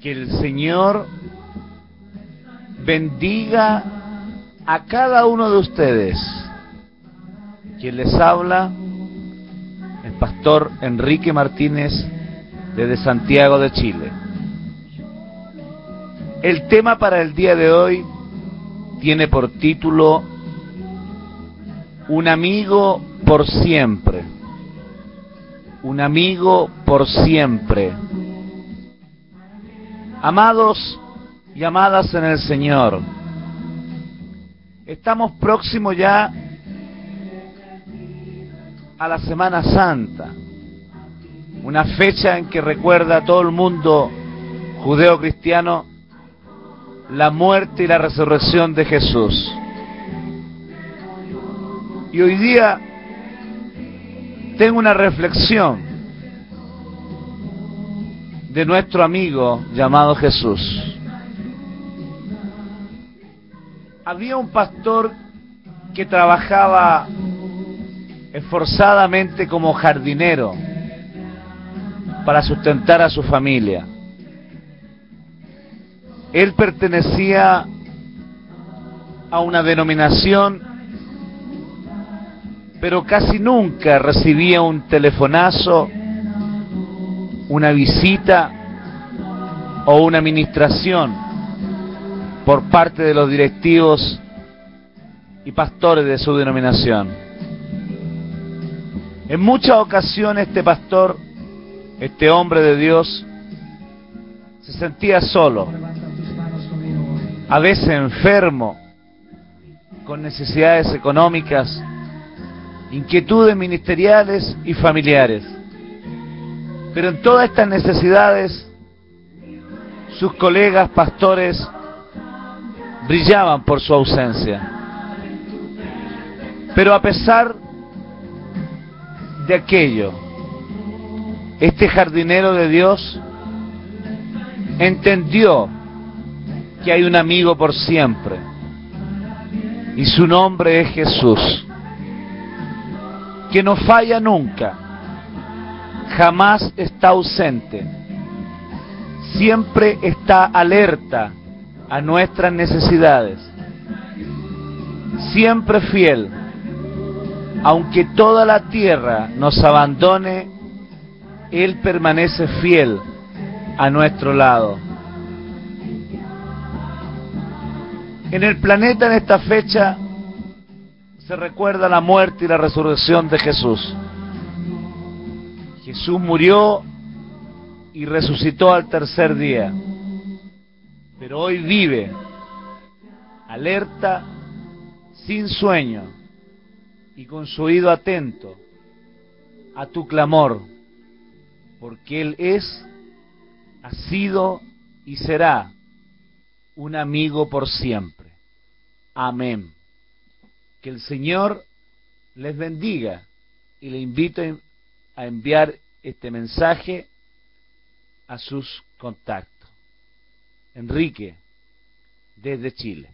Que el Señor bendiga a cada uno de ustedes. Quien les habla, el pastor Enrique Martínez desde Santiago de Chile. El tema para el día de hoy tiene por título Un amigo por siempre. Un amigo por siempre. Amados y amadas en el Señor, estamos próximos ya a la Semana Santa, una fecha en que recuerda a todo el mundo judeo-cristiano la muerte y la resurrección de Jesús. Y hoy día tengo una reflexión de nuestro amigo llamado Jesús. Había un pastor que trabajaba esforzadamente como jardinero para sustentar a su familia. Él pertenecía a una denominación, pero casi nunca recibía un telefonazo, una visita o una administración por parte de los directivos y pastores de su denominación. En muchas ocasiones este pastor, este hombre de Dios, se sentía solo, a veces enfermo, con necesidades económicas, inquietudes ministeriales y familiares. Pero en todas estas necesidades, sus colegas pastores brillaban por su ausencia. Pero a pesar de aquello, este jardinero de Dios entendió que hay un amigo por siempre y su nombre es Jesús, que no falla nunca, jamás está ausente, siempre está alerta a nuestras necesidades, siempre fiel, aunque toda la tierra nos abandone, Él permanece fiel a nuestro lado. En el planeta en esta fecha se recuerda la muerte y la resurrección de Jesús. Jesús murió y resucitó al tercer día, pero hoy vive alerta, sin sueño y con su oído atento a tu clamor, porque Él es, ha sido y será un amigo por siempre. Amén. Que el Señor les bendiga y le invito a enviar este mensaje a sus contactos. Enrique, desde Chile.